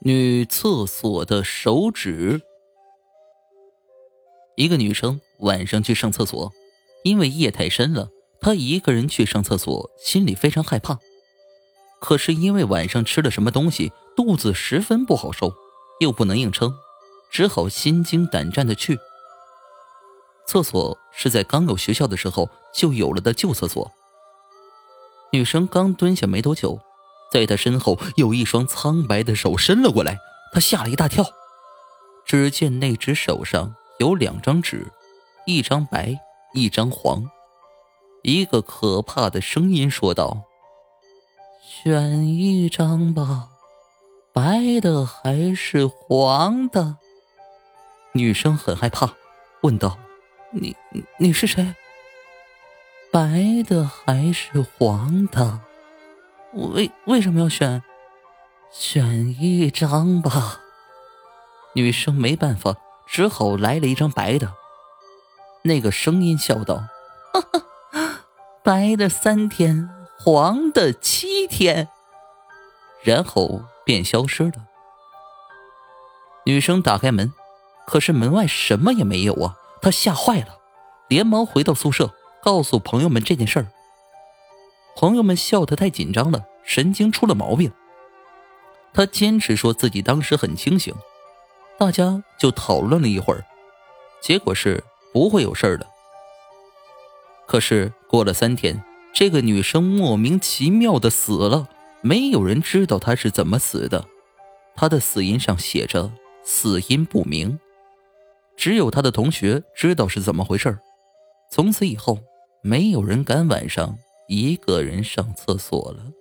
女厕所的手指。一个女生晚上去上厕所，因为夜太深了，她一个人去上厕所，心里非常害怕。可是因为晚上吃了什么东西，肚子十分不好受，又不能硬撑，只好心惊胆战的去。厕所是在刚有学校的时候就有了的旧厕所。女生刚蹲下没多久。在他身后有一双苍白的手伸了过来，他吓了一大跳。只见那只手上有两张纸，一张白，一张黄。一个可怕的声音说道：“选一张吧，白的还是黄的？”女生很害怕，问道：“你你是谁？白的还是黄的？”为为什么要选？选一张吧。女生没办法，只好来了一张白的。那个声音笑道：“哈哈，白的三天，黄的七天。”然后便消失了。女生打开门，可是门外什么也没有啊！她吓坏了，连忙回到宿舍，告诉朋友们这件事儿。朋友们笑得太紧张了，神经出了毛病。他坚持说自己当时很清醒，大家就讨论了一会儿，结果是不会有事儿的。可是过了三天，这个女生莫名其妙的死了，没有人知道她是怎么死的，她的死因上写着死因不明，只有她的同学知道是怎么回事从此以后，没有人敢晚上。一个人上厕所了。